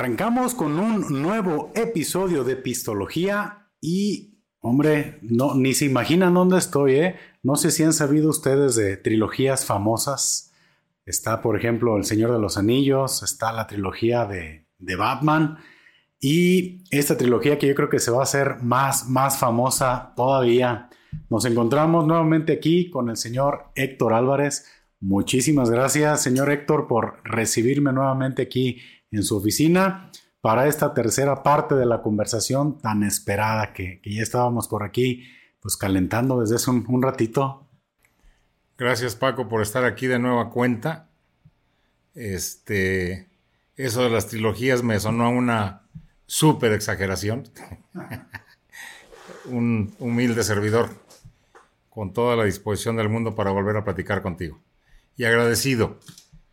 arrancamos con un nuevo episodio de Pistología y, hombre, no, ni se imaginan dónde estoy, ¿eh? No sé si han sabido ustedes de trilogías famosas. Está, por ejemplo, El Señor de los Anillos, está la trilogía de, de Batman y esta trilogía que yo creo que se va a hacer más, más famosa todavía. Nos encontramos nuevamente aquí con el señor Héctor Álvarez. Muchísimas gracias, señor Héctor, por recibirme nuevamente aquí en su oficina para esta tercera parte de la conversación tan esperada que, ya estábamos por aquí, pues calentando desde hace un, ratito. Gracias Paco por estar aquí de nueva cuenta. Este, eso de las trilogías me sonó a una súper exageración. un humilde servidor con toda la disposición del mundo para volver a platicar contigo. Y agradecido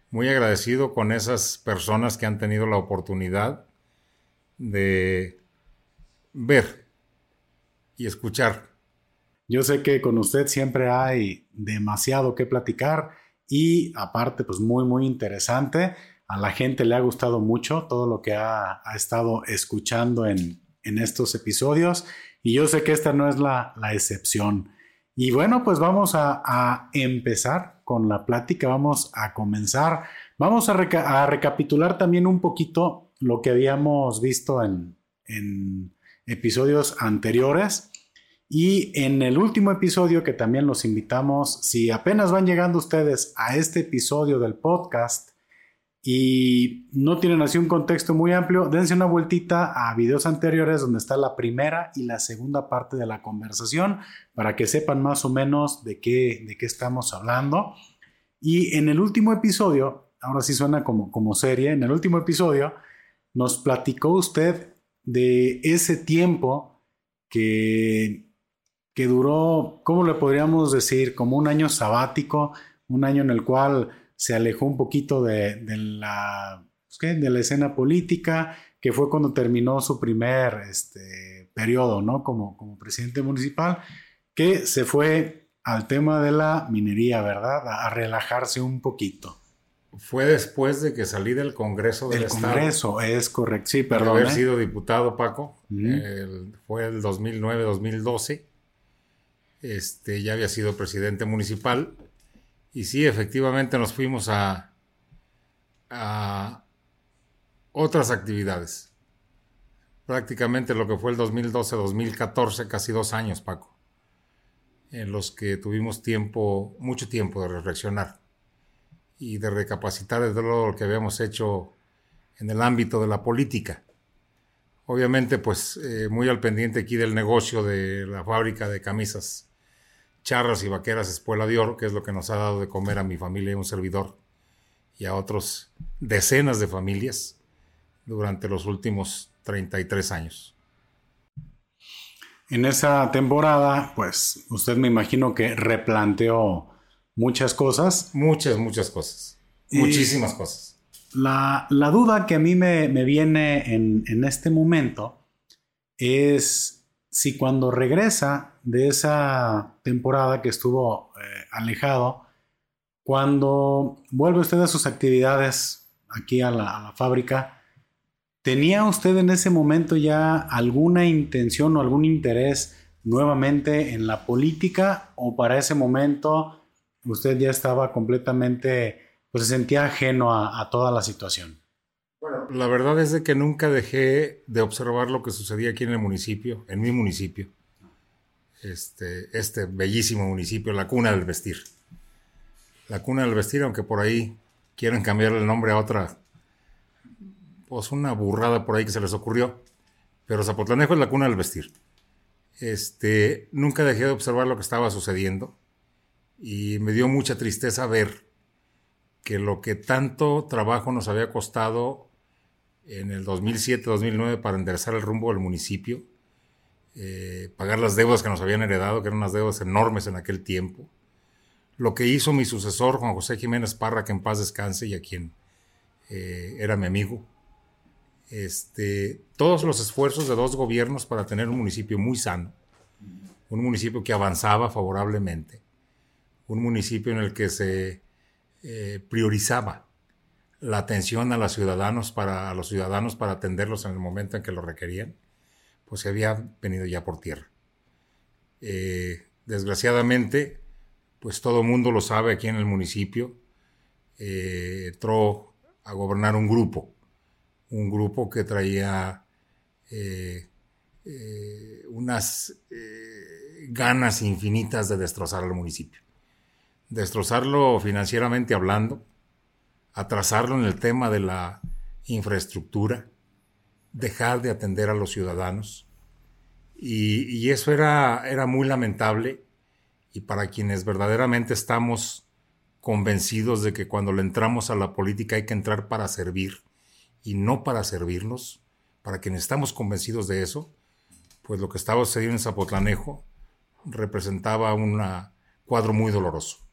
muy agradecido con esas personas que han tenido la oportunidad de ver y escuchar. Yo sé que con usted siempre hay demasiado que platicar y aparte pues muy muy interesante. A la gente le ha gustado mucho todo lo que ha, estado escuchando en, estos episodios y yo sé que esta no es la, excepción. Y bueno, pues vamos a empezar con la plática, vamos a comenzar. Vamos a, recapitular también un poquito lo que habíamos visto en, en episodios anteriores. Y en el último episodio que también los invitamos, si apenas van llegando ustedes a este episodio del podcast, y no tienen así un contexto muy amplio, dense una vueltita a videos anteriores donde está la primera y la segunda parte de la conversación para que sepan más o menos de qué, de qué estamos hablando. Y en el último episodio, ahora sí suena como, como serie, en el último episodio nos platicó usted de ese tiempo que, que duró, ¿cómo le podríamos decir? Como un año sabático, un año en el cual se alejó un poquito de, la, pues, de la escena política, que fue cuando terminó su primer este, periodo ¿no? como, como presidente municipal, que se fue al tema de la minería, ¿verdad? A, relajarse un poquito. Fue después de que salí del Congreso del, del Congreso, es correcto. Sí, perdón. haber ¿eh? sido diputado, Paco. fue el 2009-2012. Este, ya había sido presidente municipal y sí, efectivamente nos fuimos a, a otras actividades. Prácticamente lo que fue el 2012-2014, casi dos años, Paco, en los que tuvimos tiempo, mucho tiempo de reflexionar y de recapacitar de todo lo que habíamos hecho en el ámbito de la política. Obviamente, pues eh, muy al pendiente aquí del negocio de la fábrica de camisas charras y vaqueras espuela de oro, que es lo que nos ha dado de comer a mi familia y un servidor y a otros decenas de familias durante los últimos 33 años. En esa temporada, pues usted me imagino que replanteó muchas cosas. Muchas, muchas cosas. Muchísimas cosas. La, duda que a mí me, viene en, en este momento es si cuando regresa de esa temporada que estuvo eh, alejado, cuando vuelve usted a sus actividades aquí a la, fábrica, ¿tenía usted en ese momento ya alguna intención o algún interés nuevamente en la política o para ese momento usted ya estaba completamente, pues se sentía ajeno a toda la situación? La verdad es de que nunca dejé de observar lo que sucedía aquí en el municipio, en mi municipio. Este, este bellísimo municipio, la cuna del vestir. La cuna del vestir, aunque por ahí quieren cambiarle el nombre a otra, pues una burrada por ahí que se les ocurrió. Pero Zapotlanejo es la cuna del vestir. Este, nunca dejé de observar lo que estaba sucediendo y me dio mucha tristeza ver que lo que tanto trabajo nos había costado en el 2007-2009 para enderezar el rumbo del municipio, eh, pagar las deudas que nos habían heredado, que eran unas deudas enormes en aquel tiempo. Lo que hizo mi sucesor, Juan José Jiménez Parra, que en paz descanse y a quien eh, era mi amigo. Este, todos los esfuerzos de dos gobiernos para tener un municipio muy sano, un municipio que avanzaba favorablemente, un municipio en el que se eh, priorizaba la atención a los ciudadanos para, a los ciudadanos para atenderlos en el momento en que lo requerían, pues se había venido ya por tierra. Eh, desgraciadamente, pues todo mundo lo sabe aquí en el municipio, eh, entró a gobernar un grupo, un grupo que traía eh, unas ganas infinitas de destrozar al municipio. Destrozarlo financieramente hablando, atrasarlo en el tema de la infraestructura, dejar de atender a los ciudadanos. Y, eso era, era muy lamentable y para quienes verdaderamente estamos convencidos de que cuando le entramos a la política hay que entrar para servir y no para servirnos, para quienes estamos convencidos de eso, pues lo que estaba sucediendo en Zapotlanejo representaba un cuadro muy doloroso.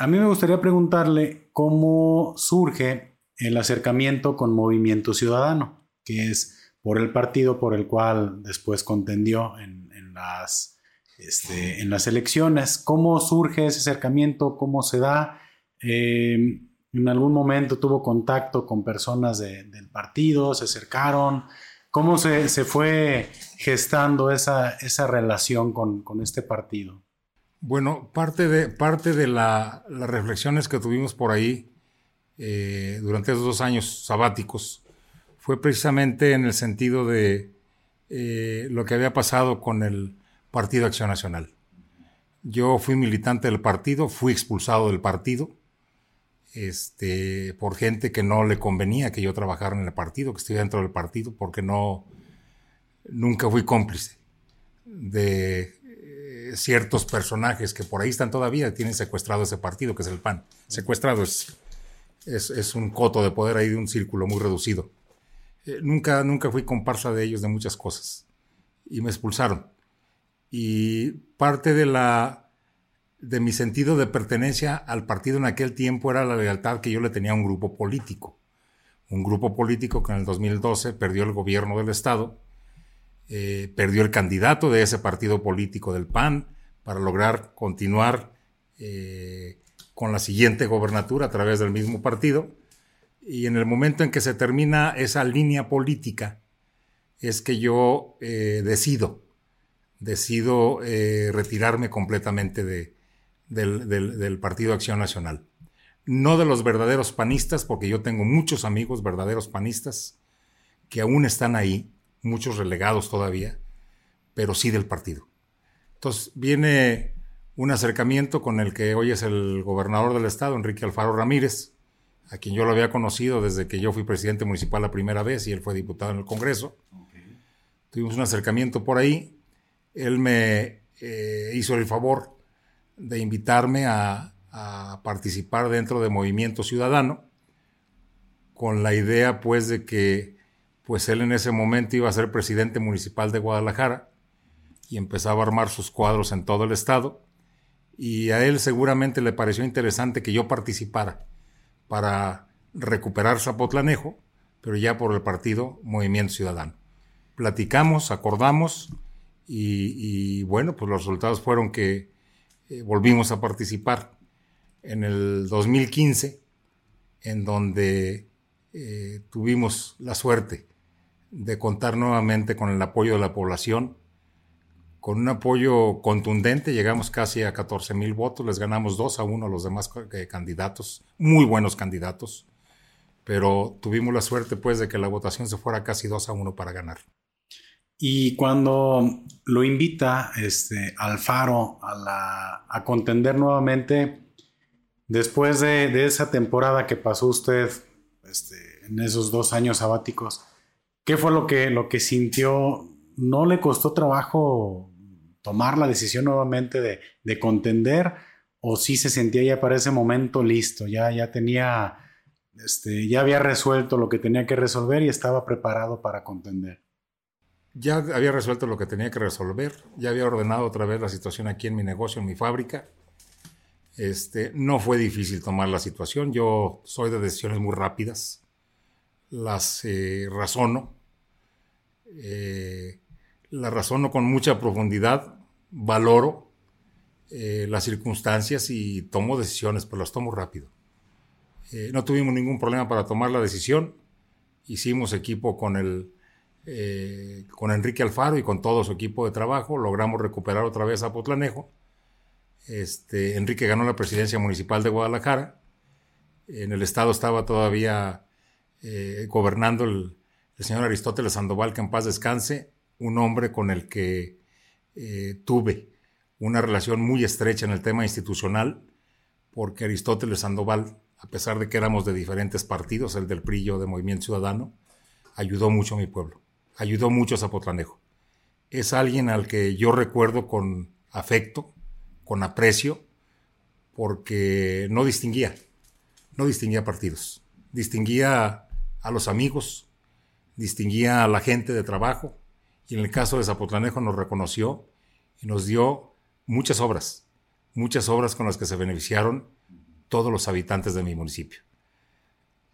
A mí me gustaría preguntarle cómo surge el acercamiento con Movimiento Ciudadano, que es por el partido por el cual después contendió en, las, este, en las elecciones. ¿Cómo surge ese acercamiento? ¿Cómo se da? Eh, ¿En algún momento tuvo contacto con personas del partido? ¿Se acercaron? ¿Cómo se, fue gestando esa, esa relación con, con este partido? Bueno, parte de, parte de las reflexiones que tuvimos por ahí eh, durante esos dos años sabáticos fue precisamente en el sentido de eh, lo que había pasado con el Partido Acción Nacional. Yo fui militante del partido, fui expulsado del partido este, por gente que no le convenía que yo trabajara en el partido, que estuviera dentro del partido, porque no, nunca fui cómplice de ciertos personajes que por ahí están todavía, tienen secuestrado ese partido, que es el PAN. Secuestrado es, es, un coto de poder ahí de un círculo muy reducido. Eh, nunca, nunca fui comparsa de ellos de muchas cosas y me expulsaron. Y parte de la de mi sentido de pertenencia al partido en aquel tiempo era la lealtad que yo le tenía a un grupo político. Un grupo político que en el 2012 perdió el gobierno del Estado eh, perdió el candidato de ese partido político del PAN para lograr continuar eh, con la siguiente gobernatura a través del mismo partido. Y en el momento en que se termina esa línea política, es que yo eh, decido, decido retirarme completamente de, del, del Partido Acción Nacional. No de los verdaderos panistas, porque yo tengo muchos amigos verdaderos panistas que aún están ahí, muchos relegados todavía, pero sí del partido. Entonces viene un acercamiento con el que hoy es el gobernador del estado, Enrique Alfaro Ramírez, a quien yo lo había conocido desde que yo fui presidente municipal la primera vez y él fue diputado en el Congreso. Tuvimos un acercamiento por ahí. Él me eh, hizo el favor de invitarme a, a participar dentro de Movimiento Ciudadano, con la idea pues de que pues él en ese momento iba a ser presidente municipal de Guadalajara y empezaba a armar sus cuadros en todo el estado. Y a él seguramente le pareció interesante que yo participara para recuperar Zapotlanejo, pero ya por el partido Movimiento Ciudadano. Platicamos, acordamos y, bueno, pues los resultados fueron que eh, volvimos a participar en el 2015, en donde eh, tuvimos la suerte de contar nuevamente con el apoyo de la población, con un apoyo contundente, llegamos casi a 14 mil votos, les ganamos 2 a 1 a los demás eh, candidatos, muy buenos candidatos, pero tuvimos la suerte pues de que la votación se fuera casi 2 a 1 para ganar. Y cuando lo invita este, Alfaro a, a contender nuevamente, después de, esa temporada que pasó usted este, en esos dos años sabáticos, ¿Qué fue lo que, lo que sintió? ¿No le costó trabajo tomar la decisión nuevamente de, contender? ¿O sí se sentía ya para ese momento listo? Ya, ya tenía, este, ya había resuelto lo que tenía que resolver y estaba preparado para contender. Ya había resuelto lo que tenía que resolver, ya había ordenado otra vez la situación aquí en mi negocio, en mi fábrica. Este, no fue difícil tomar la situación, yo soy de decisiones muy rápidas las eh, razono, eh, las razono con mucha profundidad, valoro eh, las circunstancias y tomo decisiones, pero las tomo rápido. No tuvimos ningún problema para tomar la decisión. Hicimos equipo con el, con Enrique Alfaro y con todo su equipo de trabajo. Logramos recuperar otra vez a Potlanejo. Este, Enrique ganó la presidencia municipal de Guadalajara. En el estado estaba todavía eh, gobernando el, señor Aristóteles Sandoval, que en paz descanse, un hombre con el que eh, tuve una relación muy estrecha en el tema institucional, porque Aristóteles Sandoval, a pesar de que éramos de diferentes partidos, el del PRI de Movimiento Ciudadano, ayudó mucho a mi pueblo, ayudó mucho a Zapotlanejo. Es alguien al que yo recuerdo con afecto, con aprecio, porque no distinguía, no distinguía partidos, distinguía a los amigos, distinguía a la gente de trabajo y en el caso de Zapotlanejo nos reconoció y nos dio muchas obras, muchas obras con las que se beneficiaron todos los habitantes de mi municipio.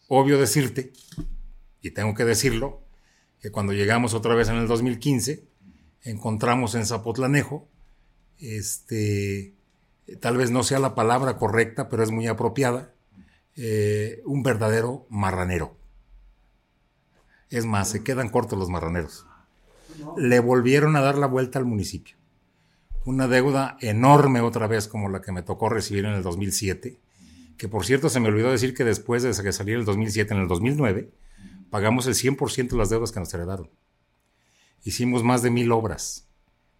Obvio decirte, y tengo que decirlo, que cuando llegamos otra vez en el 2015, encontramos en Zapotlanejo este, tal vez no sea la palabra correcta, pero es muy apropiada, eh, un verdadero marranero. Es más, se quedan cortos los marraneros. Le volvieron a dar la vuelta al municipio. Una deuda enorme otra vez como la que me tocó recibir en el 2007, que por cierto se me olvidó decir que después de que saliera el 2007, en el 2009, pagamos el 100% de las deudas que nos heredaron. Hicimos más de mil obras,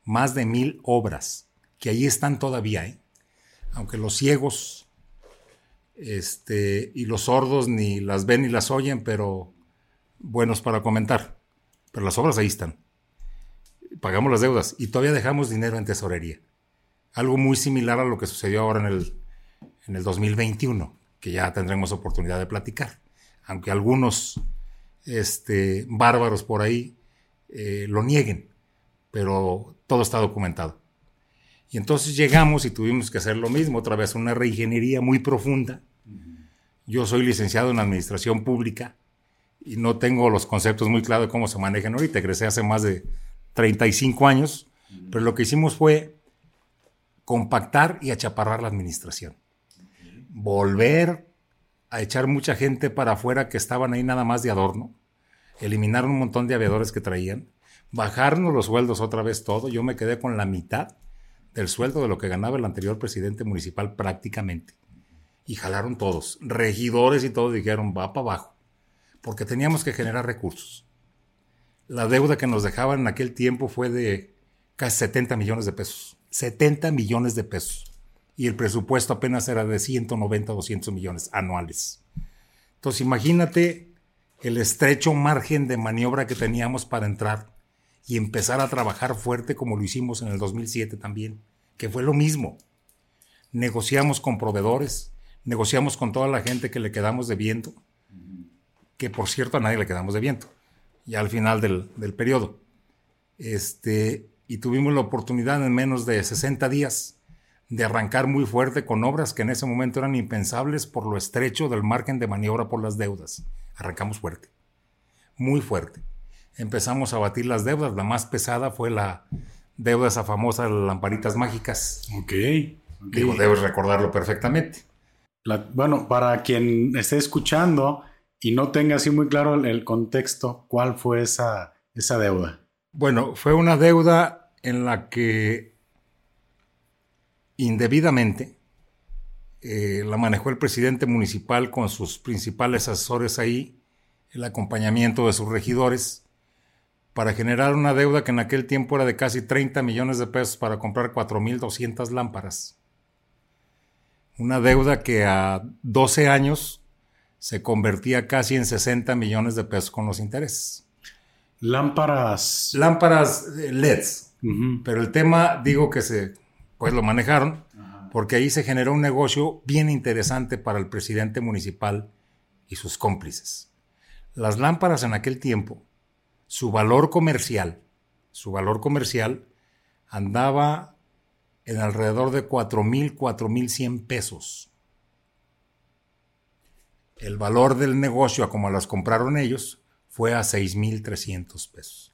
más de mil obras que ahí están todavía, ¿eh? aunque los ciegos este, y los sordos ni las ven ni las oyen, pero buenos para comentar. Pero las obras ahí están. Pagamos las deudas y todavía dejamos dinero en tesorería. Algo muy similar a lo que sucedió ahora en el, en el 2021, que ya tendremos oportunidad de platicar. Aunque algunos este, bárbaros por ahí eh, lo nieguen, pero todo está documentado. Y entonces llegamos y tuvimos que hacer lo mismo, otra vez una reingeniería muy profunda. Yo soy licenciado en Administración Pública y no tengo los conceptos muy claros de cómo se manejan ahorita. Egresé hace más de 35 años, pero lo que hicimos fue compactar y achaparrar la administración. Volver a echar mucha gente para afuera que estaban ahí nada más de adorno. Eliminar un montón de aviadores que traían. Bajarnos los sueldos otra vez todo. Yo me quedé con la mitad el sueldo de lo que ganaba el anterior presidente municipal prácticamente. Y jalaron todos, regidores y todos dijeron, va para abajo, porque teníamos que generar recursos. La deuda que nos dejaban en aquel tiempo fue de casi 70 millones de pesos. 70 millones de pesos. Y el presupuesto apenas era de 190, 200 millones anuales. Entonces imagínate el estrecho margen de maniobra que teníamos para entrar y empezar a trabajar fuerte como lo hicimos en el 2007 también, que fue lo mismo. Negociamos con proveedores, negociamos con toda la gente que le quedamos debiendo, que por cierto a nadie le quedamos debiendo, ya al final del, del periodo. Este, y tuvimos la oportunidad en menos de 60 días de arrancar muy fuerte con obras que en ese momento eran impensables por lo estrecho del margen de maniobra por las deudas. Arrancamos fuerte, muy fuerte empezamos a batir las deudas. La más pesada fue la deuda esa famosa de las lamparitas mágicas. Ok. Digo, debes recordarlo perfectamente. bueno, para quien esté escuchando y no tenga así muy claro el, contexto, ¿cuál fue esa, esa deuda? Bueno, fue una deuda en la que indebidamente eh, la manejó el presidente municipal con sus principales asesores ahí, el acompañamiento de sus regidores, para generar una deuda que en aquel tiempo era de casi 30 millones de pesos para comprar 4.200 lámparas. Una deuda que a 12 años se convertía casi en 60 millones de pesos con los intereses. Lámparas. Lámparas eh, LEDs. Pero el tema, digo que se, pues lo manejaron, porque ahí se generó un negocio bien interesante para el presidente municipal y sus cómplices. Las lámparas en aquel tiempo su valor comercial, su valor comercial andaba en alrededor de 4.000, 4.100 pesos. El valor del negocio, a como las compraron ellos, fue a 6.300 pesos.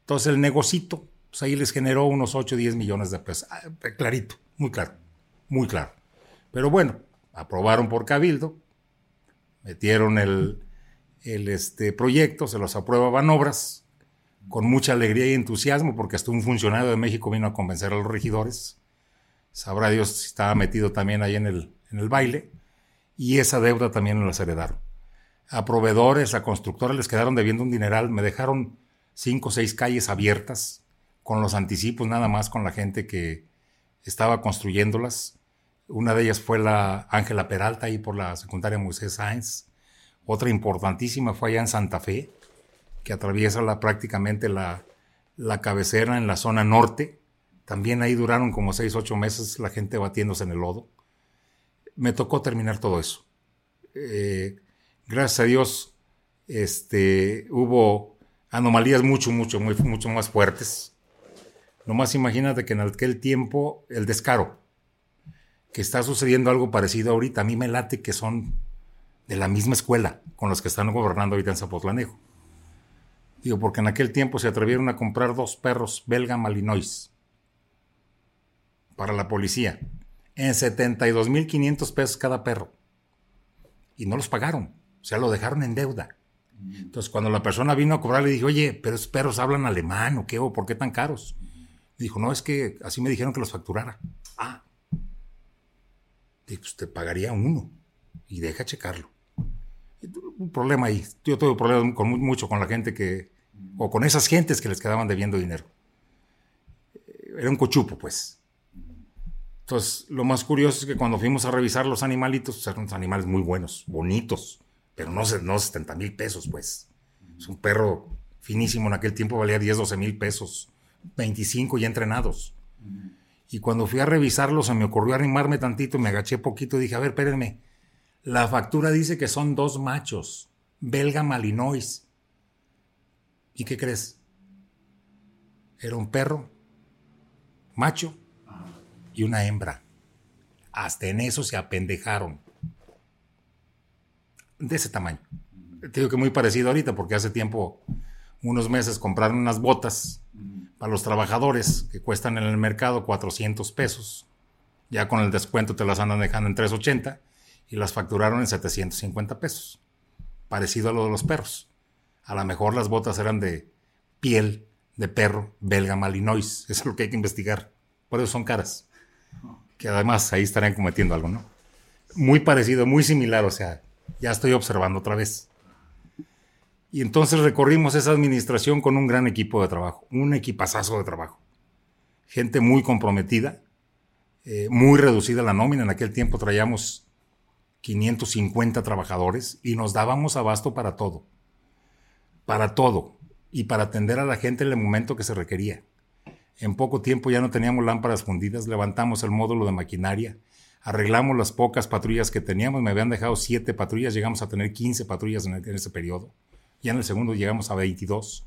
Entonces el negocito, pues ahí les generó unos 8 o 10 millones de pesos. Ah, clarito, muy claro, muy claro. Pero bueno, aprobaron por cabildo, Metieron el, este, proyecto, se los aprueban obras, con mucha alegría y entusiasmo, porque hasta un funcionario de México vino a convencer a los regidores. Sabrá Dios si estaba metido también ahí en el, en el baile. Y esa deuda también nos la heredaron. A proveedores, a constructores les quedaron debiendo un dineral. Me dejaron cinco o seis calles abiertas, con los anticipos nada más con la gente que estaba construyéndolas. Una de ellas fue la Ángela Peralta, ahí por la secundaria Moisés Sáenz. Otra importantísima fue allá en Santa Fe, que atraviesa la, prácticamente la, la cabecera en la zona norte. También ahí duraron como seis, ocho meses la gente batiéndose en el lodo. Me tocó terminar todo eso. Eh, gracias a Dios, este, hubo anomalías mucho, mucho, mucho más fuertes. Nomás imagínate que en aquel tiempo el descaro, que está sucediendo algo parecido ahorita, a mí me late que son de la misma escuela con los que están gobernando ahorita en Zapotlanejo. Digo, porque en aquel tiempo se atrevieron a comprar dos perros belga malinois para la policía en 72.500 pesos cada perro. Y no los pagaron, o sea, lo dejaron en deuda. Entonces, cuando la persona vino a cobrar, le dije, oye, pero esos perros hablan alemán o qué, o por qué tan caros. Dijo, no, es que así me dijeron que los facturara. Ah. Dije, pues te pagaría uno y deja checarlo. Un problema ahí. Yo tuve problemas con, mucho con la gente que, o con esas gentes que les quedaban debiendo dinero. Era un cochupo, pues. Entonces, lo más curioso es que cuando fuimos a revisar los animalitos, pues, eran animales muy buenos, bonitos, pero no, no 70 mil pesos, pues. Es un perro finísimo, en aquel tiempo valía 10, 12 mil pesos, 25 ya entrenados. Y cuando fui a revisarlos, se me ocurrió arrimarme tantito, me agaché poquito y dije, a ver, espérenme, la factura dice que son dos machos, belga malinois. ¿Y qué crees? Era un perro, macho y una hembra. Hasta en eso se apendejaron. De ese tamaño. Te digo que muy parecido ahorita, porque hace tiempo, unos meses, compraron unas botas para los trabajadores que cuestan en el mercado 400 pesos. Ya con el descuento te las andan dejando en 380 y las facturaron en 750 pesos. Parecido a lo de los perros. A lo mejor las botas eran de piel de perro belga malinois. Eso es lo que hay que investigar. Por eso son caras. Que además ahí estarían cometiendo algo, ¿no? Muy parecido, muy similar, o sea, ya estoy observando otra vez. Y entonces recorrimos esa administración con un gran equipo de trabajo, un equipazazo de trabajo. Gente muy comprometida, eh, muy reducida la nómina. En aquel tiempo traíamos 550 trabajadores y nos dábamos abasto para todo. Para todo. Y para atender a la gente en el momento que se requería. En poco tiempo ya no teníamos lámparas fundidas, levantamos el módulo de maquinaria, arreglamos las pocas patrullas que teníamos, me habían dejado siete patrullas, llegamos a tener 15 patrullas en, ese periodo. Ya en el segundo llegamos a 22.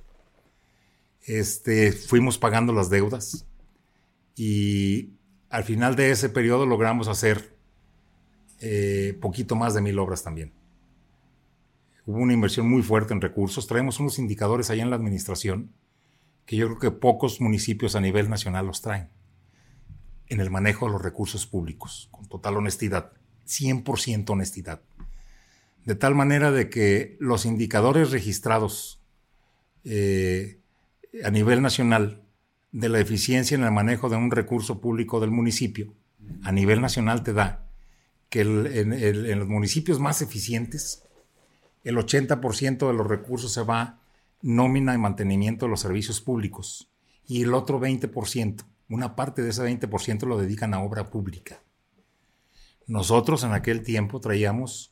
Este, fuimos pagando las deudas y al final de ese periodo logramos hacer eh, poquito más de mil obras también. Hubo una inversión muy fuerte en recursos. Traemos unos indicadores allá en la administración que yo creo que pocos municipios a nivel nacional los traen en el manejo de los recursos públicos, con total honestidad, 100% honestidad. De tal manera de que los indicadores registrados eh, a nivel nacional de la eficiencia en el manejo de un recurso público del municipio, a nivel nacional te da que en, los municipios más eficientes, el 80% de los recursos se va nómina y mantenimiento de los servicios públicos y el otro 20%, una parte de ese 20% lo dedican a obra pública. Nosotros en aquel tiempo traíamos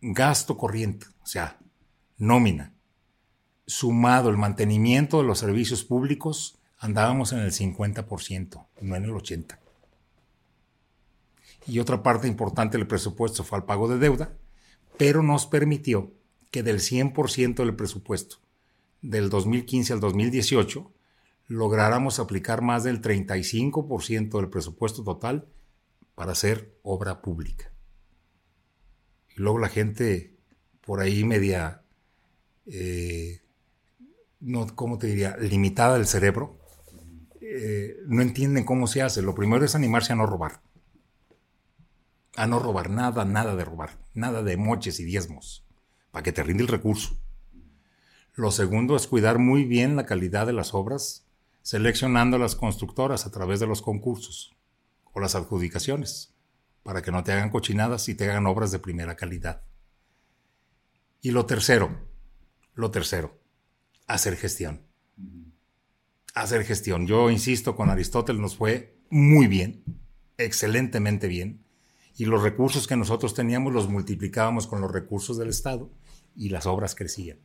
gasto corriente, o sea, nómina, sumado el mantenimiento de los servicios públicos, andábamos en el 50%, no en el 80%. Y otra parte importante del presupuesto fue al pago de deuda, pero nos permitió que del 100% del presupuesto del 2015 al 2018 lográramos aplicar más del 35% del presupuesto total para hacer obra pública. Y luego la gente por ahí media, eh, no, ¿cómo te diría?, limitada del cerebro, eh, no entienden cómo se hace. Lo primero es animarse a no robar. a no robar nada, nada de robar, nada de moches y diezmos, para que te rinde el recurso. Lo segundo es cuidar muy bien la calidad de las obras, seleccionando a las constructoras a través de los concursos o las adjudicaciones, para que no te hagan cochinadas y te hagan obras de primera calidad. Y lo tercero, lo tercero, hacer gestión. Hacer gestión. Yo insisto, con Aristóteles nos fue muy bien, excelentemente bien, y los recursos que nosotros teníamos los multiplicábamos con los recursos del Estado y las obras crecían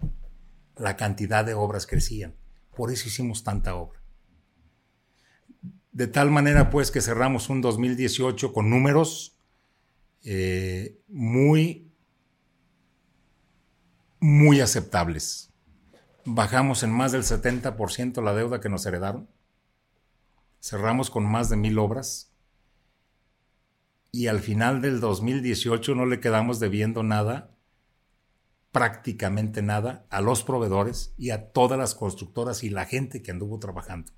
la cantidad de obras crecían. Por eso hicimos tanta obra. De tal manera pues que cerramos un 2018 con números eh, muy, muy aceptables. Bajamos en más del 70% la deuda que nos heredaron. Cerramos con más de mil obras. Y al final del 2018 no le quedamos debiendo nada prácticamente nada a los proveedores y a todas las constructoras y la gente que anduvo trabajando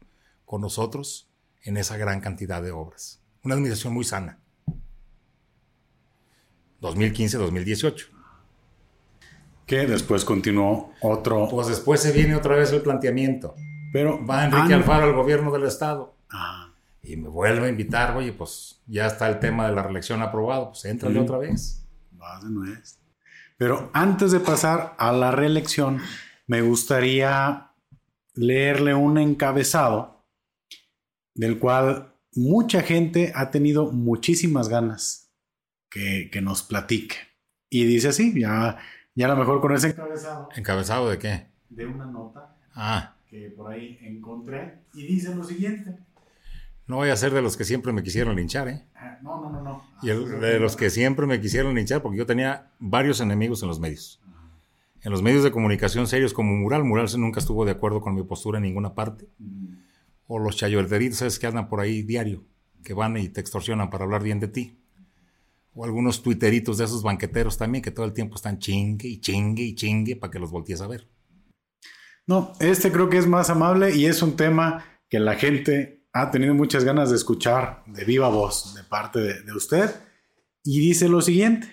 con nosotros en esa gran cantidad de obras. Una administración muy sana. 2015-2018. Que después continuó otro. Pues después se viene otra vez el planteamiento. Pero va Enrique Alfaro al gobierno del estado. Ah. Y me vuelve a invitar, oye, pues ya está el tema de la reelección aprobado, pues entrale otra vez. Va de nuevo. Pero antes de pasar a la reelección, me gustaría leerle un encabezado del cual mucha gente ha tenido muchísimas ganas que, nos platique. Y dice así, ya, ya a lo mejor con ese encabezado. ¿Encabezado de qué? De una nota ah. que por ahí encontré y dice lo siguiente. No voy a ser de los que siempre me quisieron linchar, ¿eh? Ah, no, no, no, no. Y de los que siempre me quisieron linchar, porque yo tenía varios enemigos en los medios. En los medios de comunicación serios como Mural, Mural nunca estuvo de acuerdo con mi postura en ninguna parte. O los chayoteritos, ¿sabes? Que andan por ahí diario, que van y te extorsionan para hablar bien de ti. O algunos tuiteritos de esos banqueteros también, que todo el tiempo están chingue y chingue y chingue para que los voltees a ver. No, este creo que es más amable y es un tema que la gente ha tenido muchas ganas de escuchar de viva voz de parte de, usted y dice lo siguiente.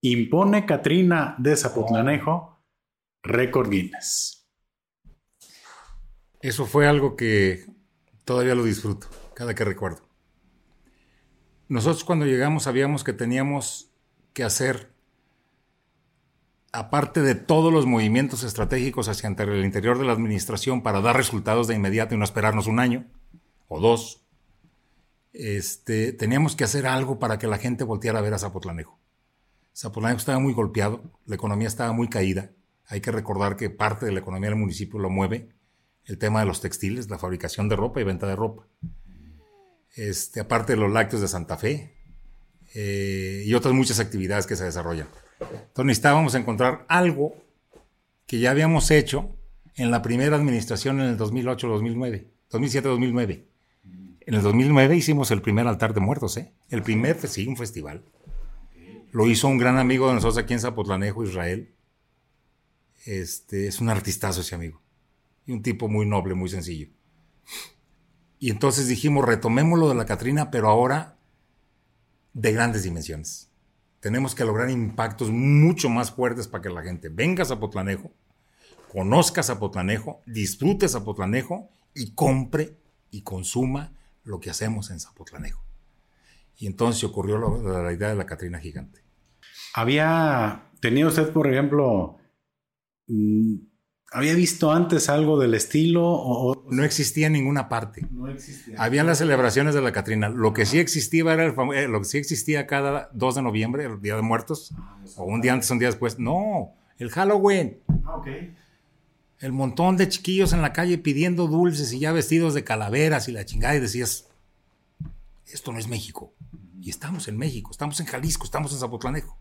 Impone Catrina de Zapotlanejo récord Guinness. Eso fue algo que todavía lo disfruto cada que recuerdo. Nosotros cuando llegamos sabíamos que teníamos que hacer, aparte de todos los movimientos estratégicos hacia el interior de la administración para dar resultados de inmediato y no esperarnos un año, o dos, este, teníamos que hacer algo para que la gente volteara a ver a Zapotlanejo. Zapotlanejo estaba muy golpeado, la economía estaba muy caída. Hay que recordar que parte de la economía del municipio lo mueve el tema de los textiles, la fabricación de ropa y venta de ropa. Este, aparte de los lácteos de Santa Fe eh, y otras muchas actividades que se desarrollan. Entonces necesitábamos encontrar algo que ya habíamos hecho en la primera administración en el 2008-2009, 2007-2009. En el 2009 hicimos el primer altar de muertos, ¿eh? El primer, sí, un festival. Lo hizo un gran amigo de nosotros aquí en Zapotlanejo, Israel. Este, es un artistazo ese amigo. Y un tipo muy noble, muy sencillo. Y entonces dijimos, retomemos lo de la Catrina, pero ahora de grandes dimensiones. Tenemos que lograr impactos mucho más fuertes para que la gente venga a Zapotlanejo, conozca Zapotlanejo, disfrute Zapotlanejo y compre y consuma lo que hacemos en Zapotlanejo. Y entonces ocurrió la, idea de la Catrina Gigante. ¿Había tenido usted, por ejemplo, mm, había visto antes algo del estilo? O, no existía en ninguna parte. No existía. Habían las celebraciones de la Catrina. Lo que sí existía era el eh, lo que sí existía cada 2 de noviembre, el Día de Muertos, ah, o un día antes, un día después. No, el Halloween. Ah, ok el montón de chiquillos en la calle pidiendo dulces y ya vestidos de calaveras y la chingada y decías, esto no es México. Y estamos en México, estamos en Jalisco, estamos en Zapotlanejo.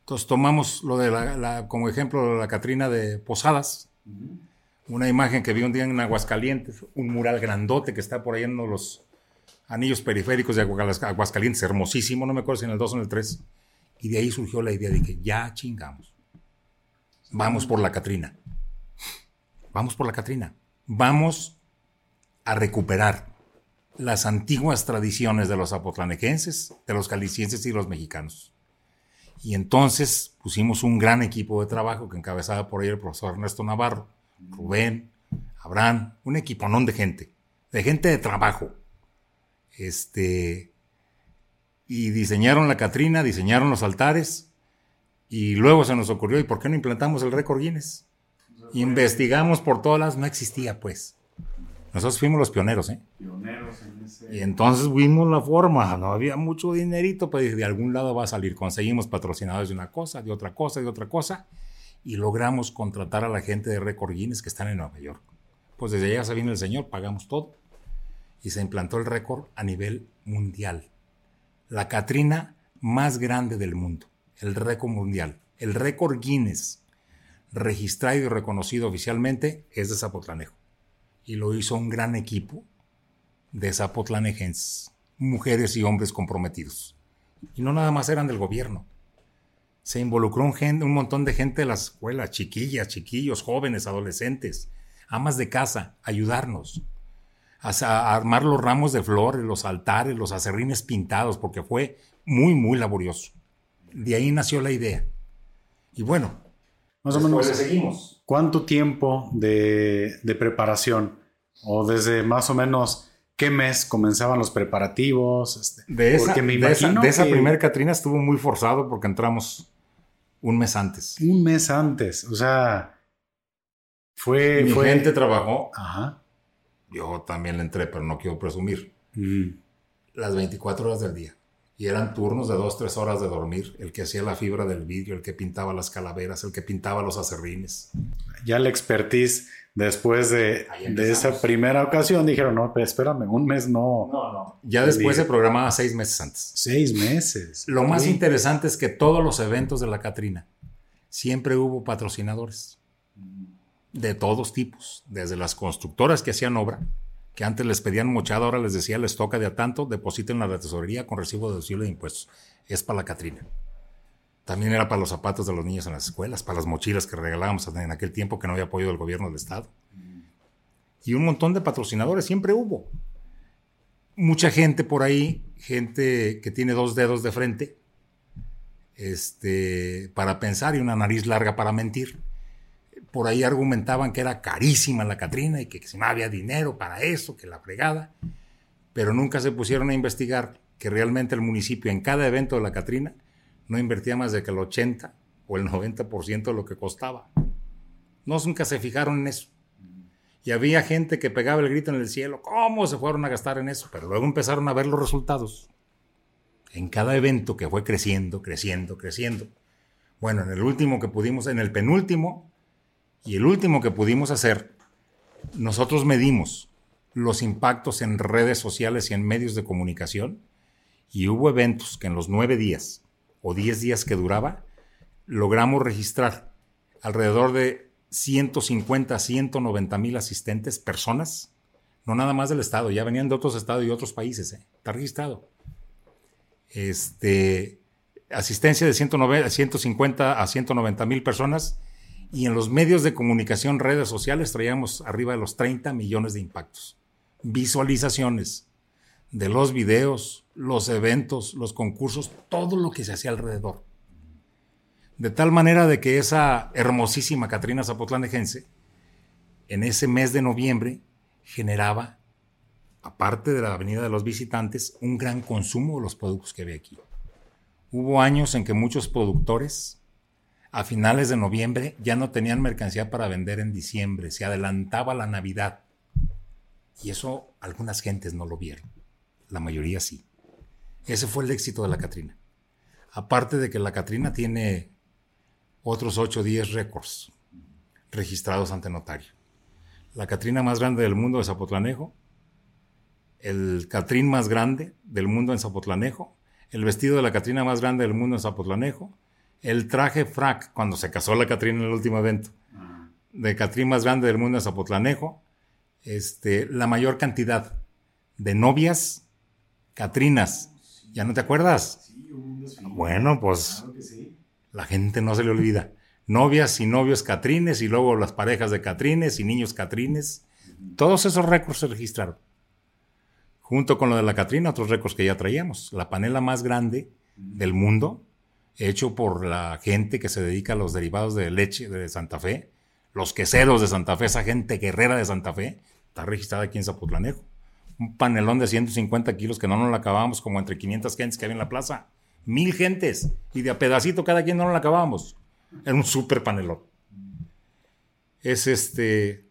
Entonces tomamos lo de la, como ejemplo la Catrina de Posadas, una imagen que vi un día en Aguascalientes, un mural grandote que está por ahí en los anillos periféricos de Aguascalientes, hermosísimo, no me acuerdo si en el 2 o en el 3. Y de ahí surgió la idea de que ya chingamos. Vamos por la Catrina. Vamos por la Catrina. Vamos a recuperar las antiguas tradiciones de los apotlanejenses, de los calicienses y los mexicanos. Y entonces pusimos un gran equipo de trabajo que encabezaba por ahí el profesor Ernesto Navarro, Rubén, Abraham, un equiponón de gente, de gente de trabajo. Este, y diseñaron la Catrina, diseñaron los altares, y luego se nos ocurrió, ¿y por qué no implantamos el récord Guinness? Investigamos por todas las, no existía pues. Nosotros fuimos los pioneros, ¿eh? Pioneros en ese... Y entonces vimos la forma, no había mucho dinerito, pero de algún lado va a salir. Conseguimos patrocinadores de una cosa, de otra cosa, de otra cosa, y logramos contratar a la gente de Record Guinness que están en Nueva York. Pues desde allá se vino el señor, pagamos todo, y se implantó el récord a nivel mundial. La Catrina más grande del mundo, el récord mundial, el récord Guinness, registrado y reconocido oficialmente, es de Zapotlanejo y lo hizo un gran equipo de zapotlanejenses, mujeres y hombres comprometidos. Y no nada más eran del gobierno. Se involucró un, un montón de gente de la escuela, chiquillas, chiquillos, jóvenes, adolescentes, amas de casa, ayudarnos a, a armar los ramos de flores, los altares, los acerrines pintados, porque fue muy, muy laborioso. De ahí nació la idea. Y bueno, más o menos. seguimos. ¿Cuánto tiempo de, preparación? O desde más o menos qué mes comenzaban los preparativos. Este, de esa, de esa, primera Catrina estuvo muy forzado porque entramos un mes antes. Un mes antes. O sea, fue. Mi gente trabajó. Ajá. Yo también le entré, pero no quiero presumir. Las 24 horas del día y eran turnos de dos, tres horas de dormir, el que hacía la fibra del vidrio, el que pintaba las calaveras, el que pintaba los acerrines. Ya la expertise después de, de esa primera ocasión dijeron, no, pues, espérame, un mes no. No, no. Ya después se programaba seis meses antes. Seis meses. Lo más interesante es que todos los eventos de la Catrina siempre hubo patrocinadores de todos tipos, desde las constructoras que hacían obra, que antes les pedían mochada, ahora les decía, les toca de a tanto, depositen la tesorería con recibo deducible de impuestos. Es para la Catrina. También era para los zapatos de los niños en las escuelas, para las mochilas que regalábamos en aquel tiempo que no había apoyo del gobierno del Estado. Y un montón de patrocinadores, siempre hubo. Mucha gente por ahí, gente que tiene dos dedos de frente, este, para pensar y una nariz larga para mentir por ahí argumentaban que era carísima la Catrina y que, si no había dinero para eso, que la fregada, pero nunca se pusieron a investigar que realmente el municipio en cada evento de la Catrina no invertía más de que el 80 o el 90% de lo que costaba. No, nunca se fijaron en eso. Y había gente que pegaba el grito en el cielo, ¿cómo se fueron a gastar en eso? Pero luego empezaron a ver los resultados. En cada evento que fue creciendo, creciendo, creciendo. Bueno, en el último que pudimos, en el penúltimo, y el último que pudimos hacer, nosotros medimos los impactos en redes sociales y en medios de comunicación y hubo eventos que en los nueve días o diez días que duraba, logramos registrar alrededor de 150 a 190 mil asistentes, personas, no nada más del Estado, ya venían de otros estados y otros países, ¿eh? está registrado. Este, asistencia de 150 a 190 mil personas y en los medios de comunicación, redes sociales, traíamos arriba de los 30 millones de impactos. Visualizaciones de los videos, los eventos, los concursos, todo lo que se hacía alrededor. De tal manera de que esa hermosísima Catrina Zapotlanejense, en ese mes de noviembre, generaba, aparte de la Avenida de los Visitantes, un gran consumo de los productos que había aquí. Hubo años en que muchos productores a finales de noviembre ya no tenían mercancía para vender en diciembre, se adelantaba la Navidad. Y eso algunas gentes no lo vieron, la mayoría sí. Ese fue el éxito de la Catrina. Aparte de que la Catrina tiene otros 8 o 10 récords registrados ante notario. La Catrina más grande del mundo de Zapotlanejo, el Catrín más grande del mundo en Zapotlanejo, el vestido de la Catrina más grande del mundo en Zapotlanejo, el traje frac cuando se casó la Catrina en el último evento, de Catrín más grande del mundo de Zapotlanejo, este, la mayor cantidad de novias Catrinas. ¿Ya no te acuerdas? bueno, pues la gente no se le olvida. Novias y novios Catrines y luego las parejas de Catrines y niños Catrines. Todos esos récords se registraron. junto con lo de la Catrina, otros récords que ya traíamos. La panela más grande del mundo, hecho por la gente que se dedica a los derivados de leche de Santa Fe, los queseros de Santa Fe, esa gente guerrera de Santa Fe, está registrada aquí en Zapotlanejo. Un panelón de 150 kilos que no nos lo acabamos, como entre 500 gentes que había en la plaza. Mil gentes. Y de a pedacito cada quien no nos lo acabamos. Era un súper panelón. Es este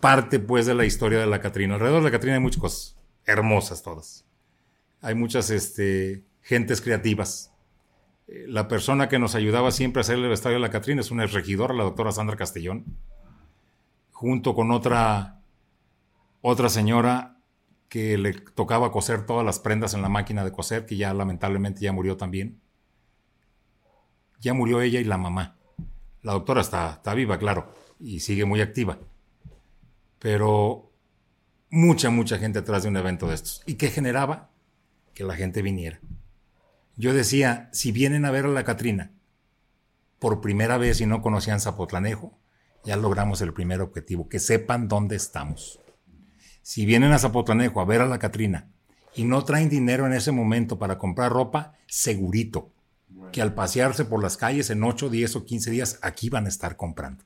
parte pues de la historia de la Catrina. Alrededor de la Catrina hay muchas cosas hermosas todas. Hay muchas este, gentes creativas. La persona que nos ayudaba siempre a hacer el vestuario de la Catrina es una regidora, la doctora Sandra Castellón, junto con otra, otra señora que le tocaba coser todas las prendas en la máquina de coser, que ya lamentablemente ya murió también. Ya murió ella y la mamá. La doctora está, está viva, claro, y sigue muy activa. Pero mucha, mucha gente atrás de un evento de estos. ¿Y qué generaba? Que la gente viniera. Yo decía, si vienen a ver a la Catrina por primera vez y no conocían Zapotlanejo, ya logramos el primer objetivo, que sepan dónde estamos. Si vienen a Zapotlanejo a ver a la Catrina y no traen dinero en ese momento para comprar ropa, segurito que al pasearse por las calles en 8, 10 o 15 días, aquí van a estar comprando,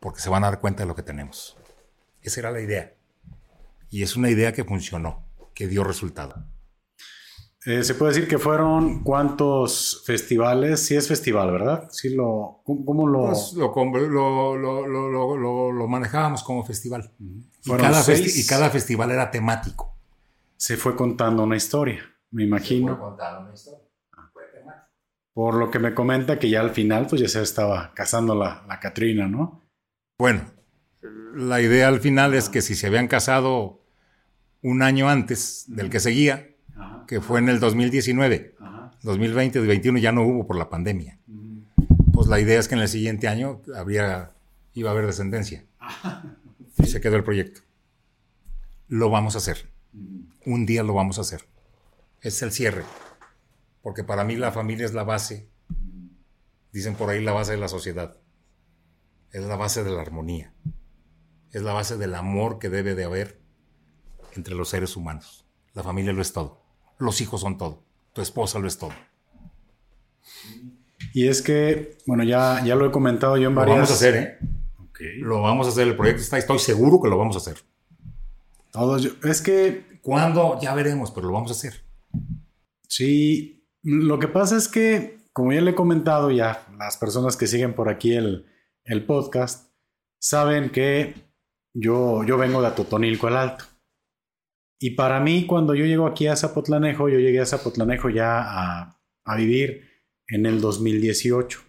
porque se van a dar cuenta de lo que tenemos. Esa era la idea. Y es una idea que funcionó, que dio resultado. Eh, se puede decir que fueron cuántos festivales, sí es festival, ¿verdad? Sí lo, ¿Cómo, lo... Pues lo, lo, manejábamos como festival. Y cada, y cada, festival era temático. Se fue contando una historia, me imagino. Se fue contando una historia. Por lo que me comenta que ya al final pues ya se estaba casando la, la Catrina, ¿no? Bueno, la idea al final es que si se habían casado un año antes del que seguía, que fue en el 2019, 2020, 2021 ya no hubo por la pandemia. Pues la idea es que en el siguiente año habría, iba a haber descendencia. Y se quedó el proyecto. Lo vamos a hacer. Un día lo vamos a hacer. Es el cierre. Porque para mí la familia es la base. Dicen por ahí la base de la sociedad. Es la base de la armonía es la base del amor que debe de haber entre los seres humanos. La familia lo es todo. Los hijos son todo. Tu esposa lo es todo. Y es que, bueno, ya, ya lo he comentado yo en varias... Lo vamos a hacer, ¿eh? Lo vamos a hacer. El proyecto está, estoy seguro que lo vamos a hacer. Todos, es que... ¿Cuándo? Ya veremos, pero lo vamos a hacer. Sí, lo que pasa es que, como ya le he comentado ya, las personas que siguen por aquí el, el podcast, saben que yo, yo vengo de Atotonilco el Alto. Y para mí, cuando yo llego aquí a Zapotlanejo, yo llegué a Zapotlanejo ya a, vivir en el 2018.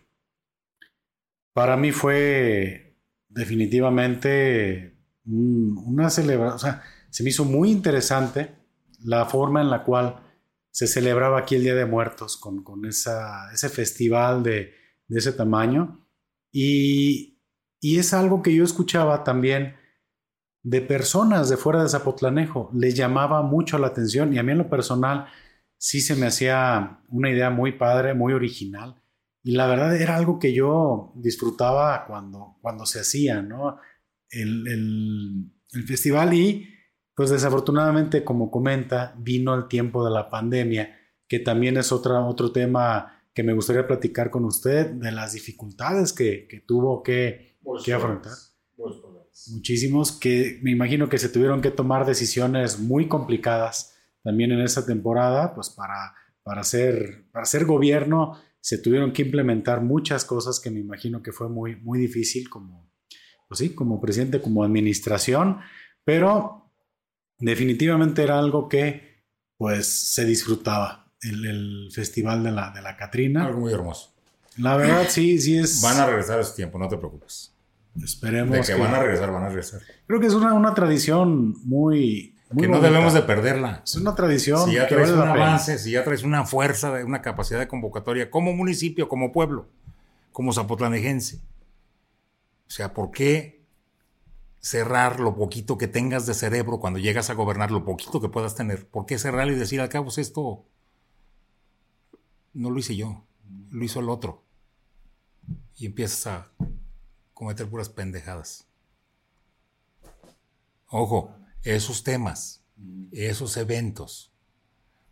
Para mí fue definitivamente una celebración, o sea, se me hizo muy interesante la forma en la cual se celebraba aquí el Día de Muertos con, con esa, ese festival de, de ese tamaño. Y, y, es algo que yo escuchaba también de personas de fuera de Zapotlanejo. Les llamaba mucho la atención y a mí en lo personal sí se me hacía una idea muy padre, muy original. Y la verdad era algo que yo disfrutaba cuando, cuando se hacía, ¿no? El, el, festival y pues desafortunadamente, como comenta, vino el tiempo de la pandemia, que también es otra, otro tema que me gustaría platicar con usted, de las dificultades que, que tuvo que, que afrontar muchísimos que me imagino que se tuvieron que tomar decisiones muy complicadas también en esa temporada, pues para, para, ser, para ser gobierno se tuvieron que implementar muchas cosas que me imagino que fue muy, muy difícil como, pues sí, como presidente, como administración, pero definitivamente era algo que pues se disfrutaba, el, festival de la, de la Catrina. Algo muy hermoso. La verdad, sí, sí es... Van a regresar a ese tiempo, no te preocupes. Esperemos. De que, van a regresar, van a regresar. Creo que es una, una tradición muy. que no debemos de perderla. Es una tradición. Si ya traes un avance, si ya traes una fuerza, una capacidad de convocatoria como municipio, como pueblo, como zapotlanejense. O sea, ¿por qué cerrar lo poquito que tengas de cerebro cuando llegas a gobernar, lo poquito que puedas tener? ¿Por qué cerrar y decir, al cabo, esto no lo hice yo, lo hizo el otro? Y empiezas a cometer puras pendejadas. Ojo, esos temas esos eventos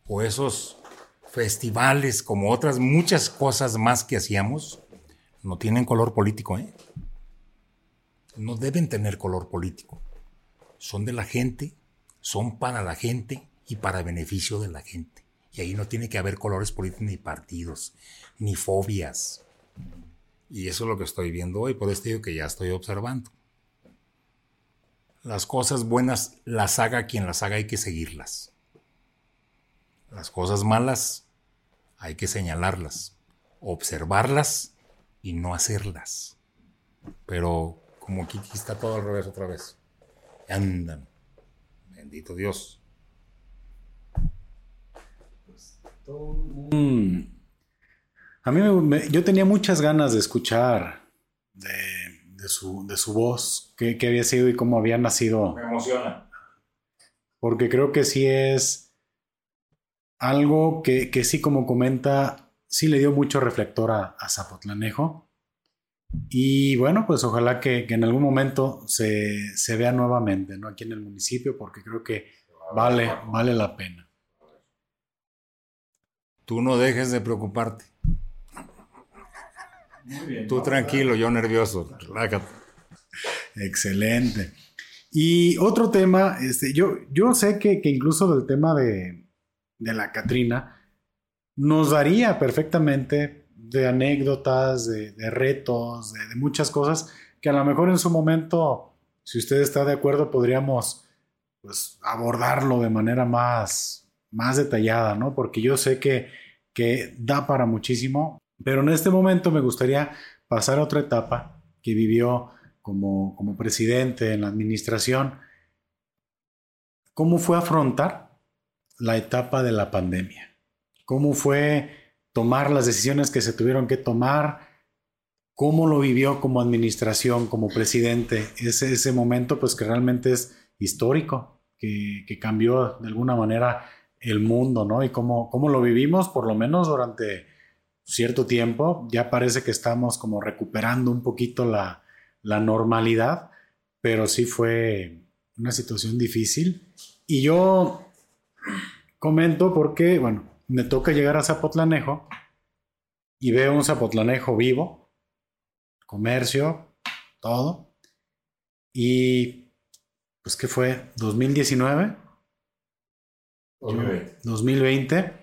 o esos festivales como otras muchas cosas más que hacíamos, no tienen color político, ¿eh? No deben tener color político. Son de la gente, son para la gente y para beneficio de la gente. Y ahí no tiene que haber colores políticos ni partidos, ni fobias. Y eso es lo que estoy viendo hoy, por esto digo que ya estoy observando. Las cosas buenas las haga quien las haga, hay que seguirlas. Las cosas malas hay que señalarlas, observarlas y no hacerlas. Pero como aquí está todo al revés otra vez. Andan. Bendito Dios. A mí yo tenía muchas ganas de escuchar de, su, de su, voz, qué, había sido y cómo había nacido. Me emociona. Porque creo que sí es algo que, que sí, como comenta, sí le dio mucho reflector a, a Zapotlanejo. Y bueno, pues ojalá que, que en algún momento se, se, vea nuevamente, ¿no? Aquí en el municipio, porque creo que vale, vale la pena. Tú no dejes de preocuparte. Tú tranquilo, yo nervioso. Excelente. Y otro tema, este, yo, yo sé que, que incluso del tema de, de, la Catrina nos daría perfectamente de anécdotas, de, de retos, de, muchas cosas que a lo mejor en su momento, si usted está de acuerdo, podríamos pues, abordarlo de manera más, más detallada, ¿no? Porque yo sé que, que da para muchísimo pero en este momento me gustaría pasar a otra etapa que vivió como, como presidente en la administración. ¿Cómo fue afrontar la etapa de la pandemia? ¿Cómo fue tomar las decisiones que se tuvieron que tomar? ¿Cómo lo vivió como administración, como presidente? Ese, ese momento pues que realmente es histórico, que, que cambió de alguna manera el mundo, ¿no? Y cómo, cómo lo vivimos por lo menos durante cierto tiempo, ya parece que estamos como recuperando un poquito la, normalidad, pero sí fue una situación difícil. Y yo comento porque, bueno, me toca llegar a Zapotlanejo y veo un Zapotlanejo vivo, comercio, todo. Y, pues, ¿qué fue? ¿2019? 2020. 2020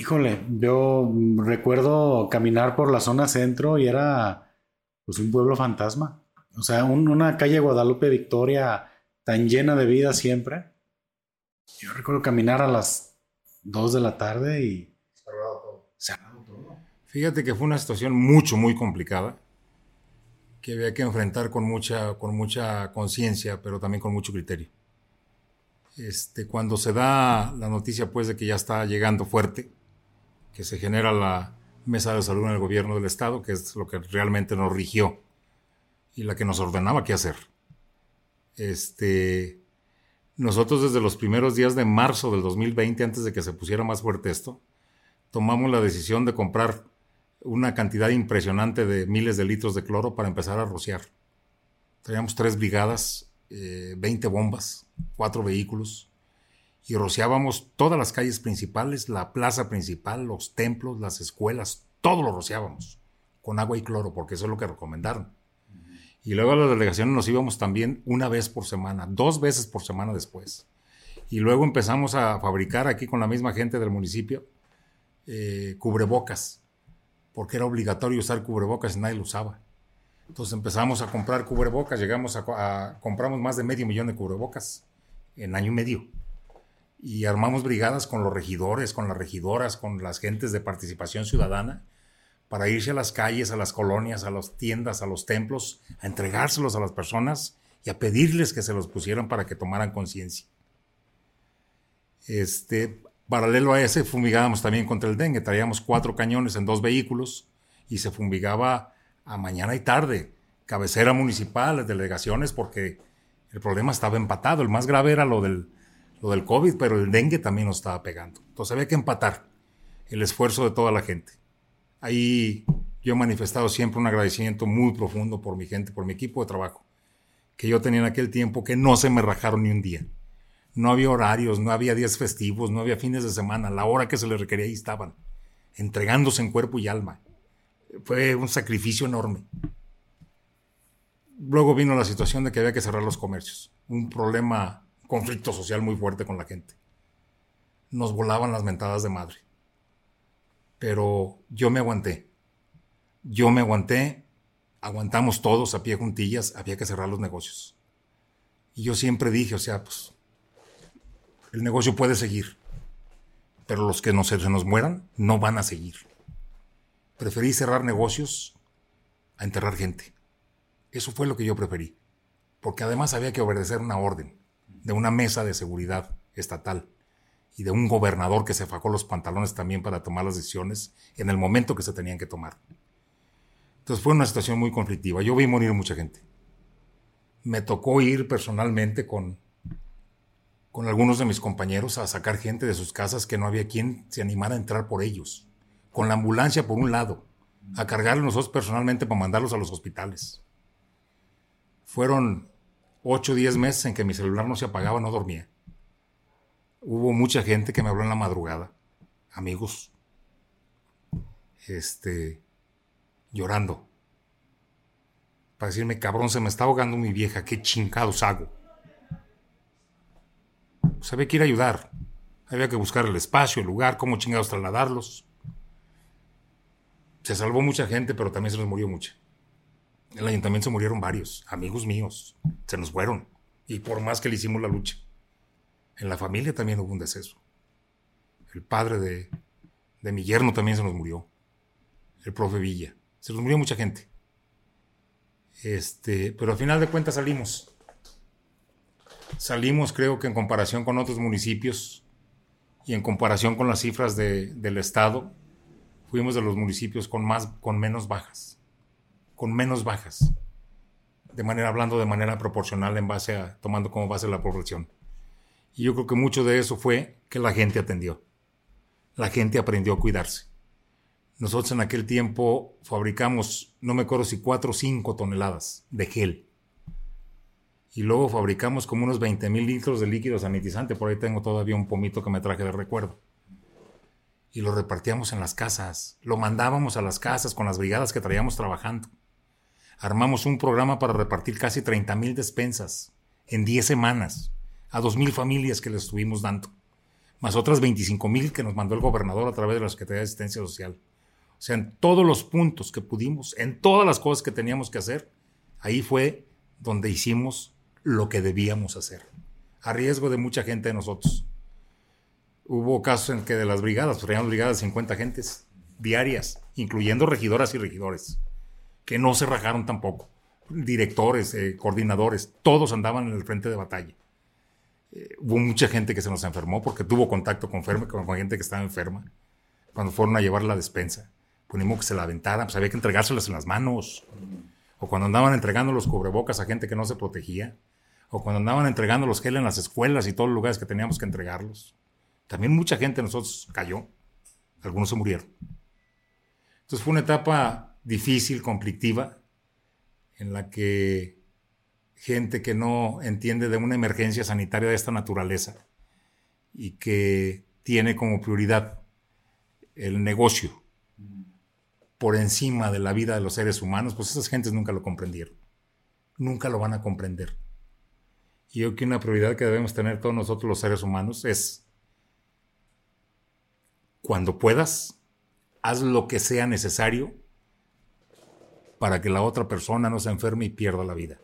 Híjole, yo recuerdo caminar por la zona centro y era pues un pueblo fantasma. O sea, una calle Guadalupe Victoria tan llena de vida siempre. Yo recuerdo caminar a las 2 de la tarde y... Cerrado todo. Fíjate que fue una situación mucho, muy complicada, que había que enfrentar con mucha, con mucha conciencia, pero también con mucho criterio. Este, cuando se da la noticia pues de que ya está llegando fuerte, que se genera la mesa de salud en el gobierno del estado, que es lo que realmente nos rigió y la que nos ordenaba qué hacer. Este, nosotros desde los primeros días de marzo del 2020, antes de que se pusiera más fuerte esto, tomamos la decisión de comprar una cantidad impresionante de miles de litros de cloro para empezar a rociar. Teníamos tres brigadas, 20 eh, bombas, cuatro vehículos, y rociábamos todas las calles principales, la plaza principal, los templos, las escuelas, todo lo rociábamos con agua y cloro, porque eso es lo que recomendaron. Y luego a la delegación nos íbamos también una vez por semana, dos veces por semana después. Y luego empezamos a fabricar aquí con la misma gente del municipio eh, cubrebocas, porque era obligatorio usar cubrebocas y nadie lo usaba. Entonces empezamos a comprar cubrebocas, llegamos a, a compramos más de medio millón de cubrebocas en año y medio y armamos brigadas con los regidores, con las regidoras, con las gentes de participación ciudadana, para irse a las calles, a las colonias, a las tiendas, a los templos, a entregárselos a las personas y a pedirles que se los pusieran para que tomaran conciencia. Este, paralelo a ese, fumigábamos también contra el dengue. Traíamos cuatro cañones en dos vehículos y se fumigaba a mañana y tarde. Cabecera municipal, delegaciones, porque el problema estaba empatado. El más grave era lo del lo del COVID, pero el dengue también nos estaba pegando. Entonces había que empatar el esfuerzo de toda la gente. Ahí yo he manifestado siempre un agradecimiento muy profundo por mi gente, por mi equipo de trabajo, que yo tenía en aquel tiempo que no se me rajaron ni un día. No había horarios, no había días festivos, no había fines de semana. La hora que se les requería ahí estaban, entregándose en cuerpo y alma. Fue un sacrificio enorme. Luego vino la situación de que había que cerrar los comercios. Un problema, conflicto social muy fuerte con la gente. Nos volaban las mentadas de madre. Pero yo me aguanté. Yo me aguanté. Aguantamos todos a pie juntillas. Había que cerrar los negocios. Y yo siempre dije, o sea, pues, el negocio puede seguir. Pero los que no se, se nos mueran no van a seguir. Preferí cerrar negocios a enterrar gente. Eso fue lo que yo preferí. Porque además había que obedecer una orden de una mesa de seguridad estatal y de un gobernador que se facó los pantalones también para tomar las decisiones en el momento que se tenían que tomar. Entonces fue una situación muy conflictiva. Yo vi morir mucha gente. Me tocó ir personalmente con, con algunos de mis compañeros a sacar gente de sus casas que no había quien se animara a entrar por ellos. Con la ambulancia por un lado, a cargarlos nosotros personalmente para mandarlos a los hospitales. Fueron ocho o diez meses en que mi celular no se apagaba, no dormía. Hubo mucha gente que me habló en la madrugada, amigos, este, llorando, para decirme, cabrón, se me está ahogando mi vieja, qué chingados hago. Pues había que ir a ayudar, había que buscar el espacio, el lugar, cómo chingados trasladarlos. Se salvó mucha gente, pero también se nos murió mucha. En el ayuntamiento se murieron varios, amigos míos, se nos fueron. Y por más que le hicimos la lucha. En la familia también hubo un deceso. El padre de, de mi yerno también se nos murió. El profe Villa. Se nos murió mucha gente. Este, pero al final de cuentas salimos. Salimos, creo que en comparación con otros municipios y en comparación con las cifras de, del Estado, fuimos de los municipios con, más, con menos bajas con menos bajas, de manera hablando de manera proporcional en base a tomando como base la población. Y yo creo que mucho de eso fue que la gente atendió. La gente aprendió a cuidarse. Nosotros en aquel tiempo fabricamos, no me acuerdo si cuatro o cinco toneladas de gel. Y luego fabricamos como unos 20 mil litros de líquido sanitizante. Por ahí tengo todavía un pomito que me traje de recuerdo. Y lo repartíamos en las casas. Lo mandábamos a las casas con las brigadas que traíamos trabajando armamos un programa para repartir casi 30 mil despensas en 10 semanas a 2 mil familias que les estuvimos dando, más otras 25 mil que nos mandó el gobernador a través de la Secretaría de Asistencia Social. O sea, en todos los puntos que pudimos, en todas las cosas que teníamos que hacer, ahí fue donde hicimos lo que debíamos hacer, a riesgo de mucha gente de nosotros. Hubo casos en que de las brigadas, pues, traíamos brigadas de 50 gentes diarias, incluyendo regidoras y regidores que no se rajaron tampoco. Directores, eh, coordinadores, todos andaban en el frente de batalla. Eh, hubo mucha gente que se nos enfermó porque tuvo contacto con, gente que estaba enferma. Cuando fueron a llevar la despensa, ponimos que se la aventaran, pues había que entregárselas en las manos. O cuando andaban entregando los cubrebocas a gente que no se protegía. O cuando andaban entregando los gel en las escuelas y todos los lugares que teníamos que entregarlos. También mucha gente de nosotros cayó. Algunos se murieron. Entonces fue una etapa difícil, conflictiva, en la que gente que no entiende de una emergencia sanitaria de esta naturaleza y que tiene como prioridad el negocio por encima de la vida de los seres humanos, pues esas gentes nunca lo comprendieron. Nunca lo van a comprender. Y yo creo que una prioridad que debemos tener todos nosotros los seres humanos es, cuando puedas, haz lo que sea necesario para que la otra persona no se enferme y pierda la vida.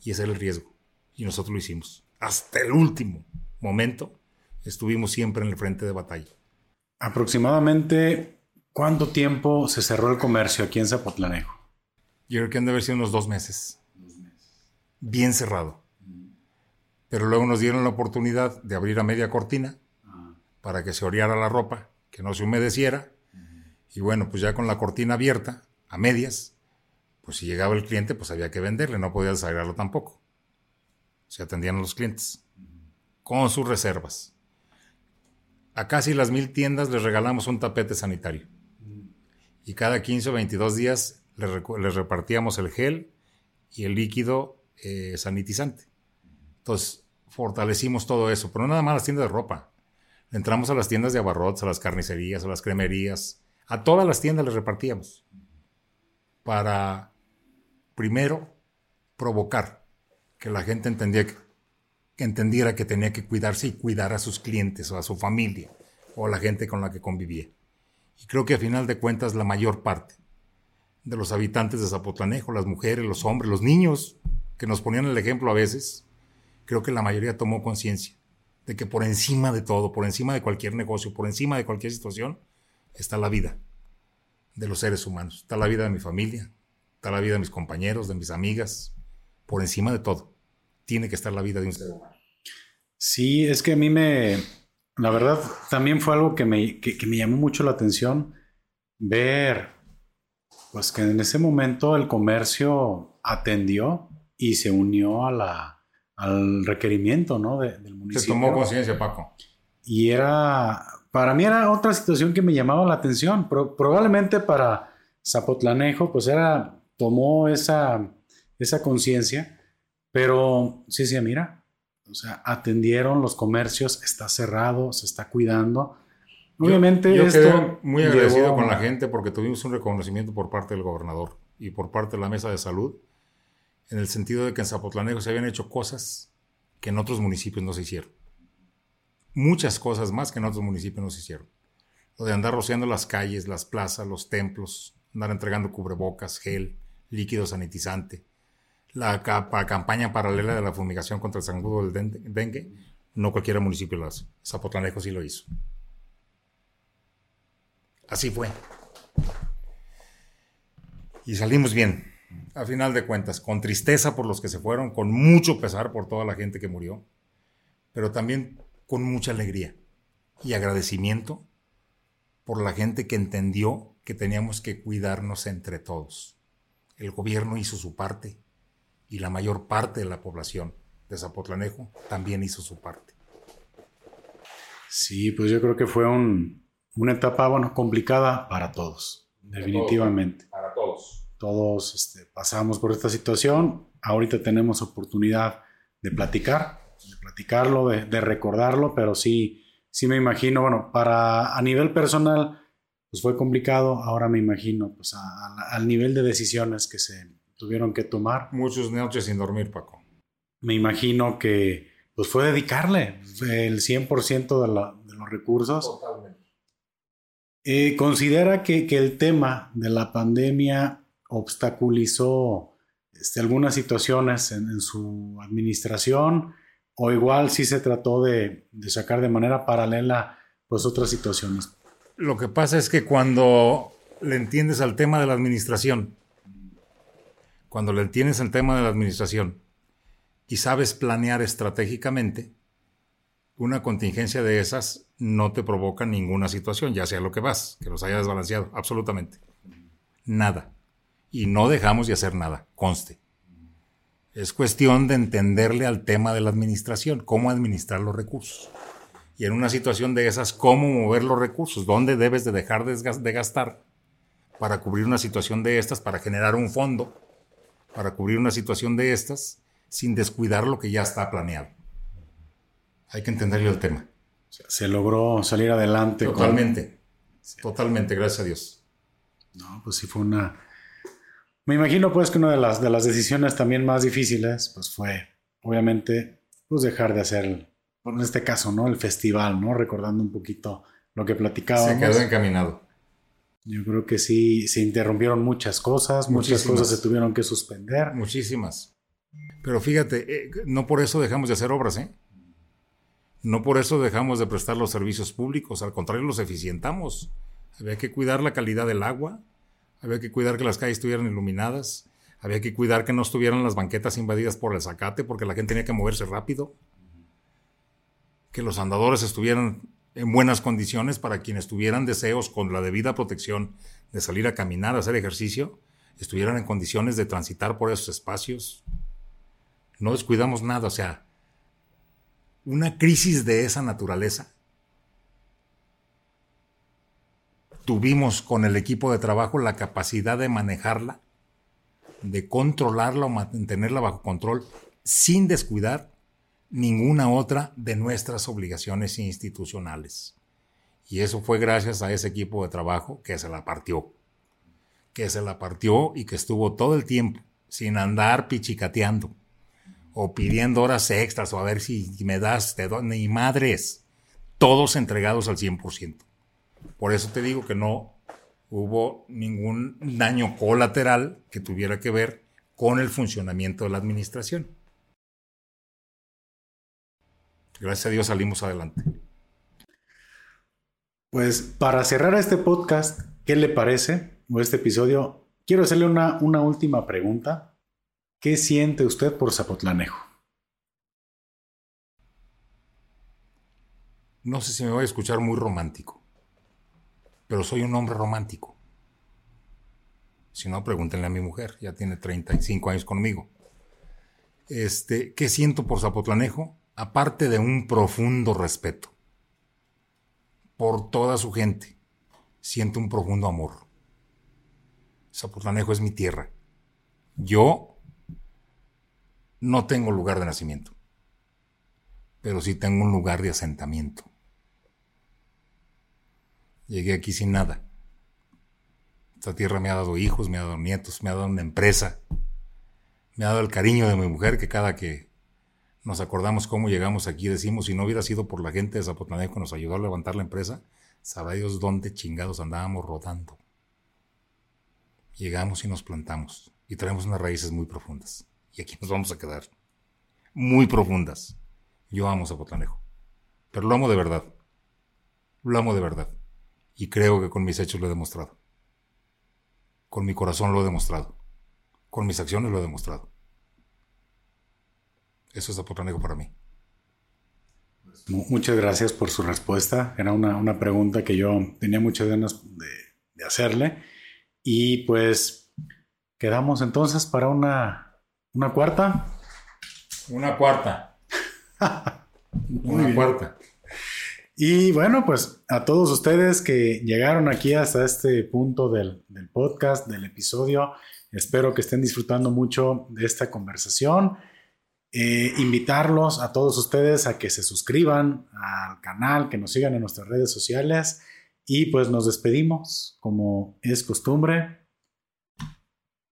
Y ese era el riesgo. Y nosotros lo hicimos. Hasta el último momento estuvimos siempre en el frente de batalla. Aproximadamente, ¿cuánto tiempo se cerró el comercio aquí en Zapotlanejo? Yo creo que han de haber sido unos dos meses. Bien cerrado. Pero luego nos dieron la oportunidad de abrir a media cortina ah. para que se oreara la ropa, que no se humedeciera. Y bueno, pues ya con la cortina abierta, a medias, pues si llegaba el cliente, pues había que venderle, no podía desagrarlo tampoco. Se atendían a los clientes con sus reservas. A casi las mil tiendas les regalamos un tapete sanitario. Y cada 15 o 22 días les, repartíamos el gel y el líquido eh, sanitizante. Entonces, fortalecimos todo eso, pero no nada más las tiendas de ropa. Entramos a las tiendas de abarrotes, a las carnicerías, a las cremerías, a todas las tiendas les repartíamos para, primero, provocar que la gente entendiera que tenía que cuidarse y cuidar a sus clientes o a su familia o a la gente con la que convivía. Y creo que a final de cuentas la mayor parte de los habitantes de Zapotlanejo, las mujeres, los hombres, los niños, que nos ponían el ejemplo a veces, creo que la mayoría tomó conciencia de que por encima de todo, por encima de cualquier negocio, por encima de cualquier situación, está la vida de los seres humanos, está la vida de mi familia, está la vida de mis compañeros, de mis amigas, por encima de todo. Tiene que estar la vida de un ser humano. Sí, es que a mí me, la verdad, también fue algo que me, que me llamó mucho la atención ver, pues que en ese momento el comercio atendió y se unió a la, al requerimiento ¿no? del municipio. Se tomó conciencia, Paco. Y era, para mí era otra situación que me llamaba la atención. probablemente para Zapotlanejo, pues era, tomó esa, esa conciencia, pero sí, sí, mira, o sea, atendieron los comercios, está cerrado, se está cuidando. Obviamente yo, esto muy agradecido con la gente porque tuvimos un reconocimiento por parte del gobernador y por parte de la mesa de salud en el sentido de que en Zapotlanejo se habían hecho cosas que en otros municipios no se hicieron. Muchas cosas más que en otros municipios no se hicieron. Lo de andar rociando las calles, las plazas, los templos, andar entregando cubrebocas, gel, líquido sanitizante. La campaña paralela de la fumigación contra el zancudo del dengue, no cualquier municipio lo hace. Zapotlanejo sí lo hizo. Así fue. Y salimos bien a final de cuentas, con tristeza por los que se fueron, con mucho pesar por toda la gente que murió, pero también con mucha alegría y agradecimiento por la gente que entendió que teníamos que cuidarnos entre todos. El gobierno hizo su parte y la mayor parte de la población de Zapotlanejo también hizo su parte. Sí, pues yo creo que fue una etapa bueno, complicada para todos, definitivamente. para todos todos este, pasamos por esta situación. Ahorita tenemos oportunidad de platicar, platicarlo, de, recordarlo, pero sí, sí me imagino, bueno, para a nivel personal, pues fue complicado. Ahora me imagino, pues al nivel de decisiones que se tuvieron que tomar. Muchos noches sin dormir, Paco. Me imagino que pues fue dedicarle el 100% de, de los recursos. Totalmente. Eh, considera que, que el tema de la pandemia obstaculizó este, algunas situaciones en, su administración o igual sí se trató de, sacar de manera paralela pues otras situaciones. Lo que pasa es que cuando le entiendes al tema de la administración, cuando le entiendes al tema de la administración y sabes planear estratégicamente, una contingencia de esas no te provoca ninguna situación, ya sea lo que vas, que los haya desbalanceado, absolutamente. Nada y no dejamos de hacer nada, conste. Es cuestión de entenderle al tema de la administración, cómo administrar los recursos. Y en una situación de esas, cómo mover los recursos, dónde debes de dejar de gastar para cubrir una situación de estas, para generar un fondo, para cubrir una situación de estas, sin descuidar lo que ya está planeado. Hay que entenderle el tema. Se logró salir adelante. Totalmente. Totalmente, gracias a Dios. No, pues sí fue una, me imagino pues que una de las, de las decisiones también más difíciles pues fue obviamente pues dejar de hacer, en este caso, ¿no? El festival, ¿no? Recordando un poquito lo que platicábamos. Se quedó encaminado. Yo creo que sí, se interrumpieron muchas cosas, muchas cosas se tuvieron que suspender. Muchísimas. Pero fíjate, eh, no por eso dejamos de hacer obras, ¿eh? No por eso dejamos de prestar los servicios públicos, al contrario, los eficientamos. Había que cuidar la calidad del agua, había que cuidar que las calles estuvieran iluminadas, había que cuidar que no estuvieran las banquetas invadidas por el zacate porque la gente tenía que moverse rápido, que los andadores estuvieran en buenas condiciones para quienes tuvieran deseos con la debida protección de salir a caminar, a hacer ejercicio, estuvieran en condiciones de transitar por esos espacios. No descuidamos nada, o sea, una crisis de esa naturaleza tuvimos con el equipo de trabajo la capacidad de manejarla, de controlarla o mantenerla bajo control sin descuidar ninguna otra de nuestras obligaciones institucionales. Y eso fue gracias a ese equipo de trabajo que se la partió. Que se la partió y que estuvo todo el tiempo sin andar pichicateando o pidiendo horas extras o a ver si me das, te doy, ni madres. Todos entregados al 100%. Por eso te digo que no hubo ningún daño colateral que tuviera que ver con el funcionamiento de la administración. Gracias a Dios salimos adelante. Pues para cerrar este podcast, ¿qué le parece? O este episodio, quiero hacerle una, una última pregunta. ¿Qué siente usted por Zapotlanejo? No sé si me voy a escuchar muy romántico, pero soy un hombre romántico. Si no, pregúntenle a mi mujer, ya tiene 35 años conmigo. Este, ¿Qué siento por Zapotlanejo? Aparte de un profundo respeto por toda su gente, siento un profundo amor. Zapotlanejo es mi tierra. Yo no tengo lugar de nacimiento, pero sí tengo un lugar de asentamiento. Llegué aquí sin nada esta tierra me ha dado hijos, me ha dado nietos, me ha dado una empresa, me ha dado el cariño de mi mujer que cada que nos acordamos cómo llegamos aquí decimos, si no hubiera sido por la gente de Zapotlanejo que nos ayudó a levantar la empresa, sabrá Dios dónde chingados andábamos rodando. Llegamos y nos plantamos y traemos unas raíces muy profundas. Y aquí nos vamos a quedar. Muy profundas. Yo amo Zapotlanejo. Pero lo amo de verdad. Lo amo de verdad. Y creo que con mis hechos lo he demostrado. Con mi corazón lo he demostrado. Con mis acciones lo he demostrado. Eso es Zapotlanejo para mí. Muchas gracias por su respuesta. Era una, pregunta que yo tenía muchas ganas de, hacerle. Y pues quedamos entonces para una, una cuarta. Una cuarta. una cuarta. Y bueno, pues a todos ustedes que llegaron aquí hasta este punto del, podcast, del episodio, espero que estén disfrutando mucho de esta conversación. Eh, invitarlos a todos ustedes a que se suscriban al canal, que nos sigan en nuestras redes sociales y pues nos despedimos como es costumbre.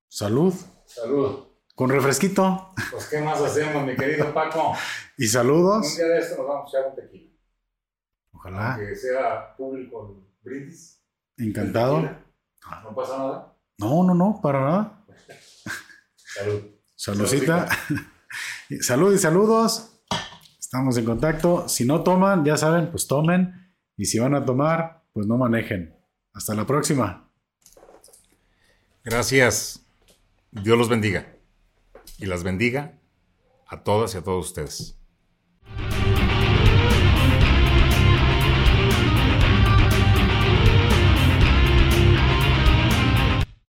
Salud. Salud. Con refresquito. Pues qué más hacemos, mi querido Paco. y saludos. Un día de esto nos vamos a echar un tequila. Ojalá. Que sea público el brindis. Encantado. ¿No pasa nada? No, no, no, para nada. Salud. Saludcita. Salud y saludos. Estamos en contacto. Si no toman, ya saben, pues tomen. Y si van a tomar, pues no manejen. Hasta la próxima. Gracias. Dios los bendiga. Y las bendiga a todas y a todos ustedes.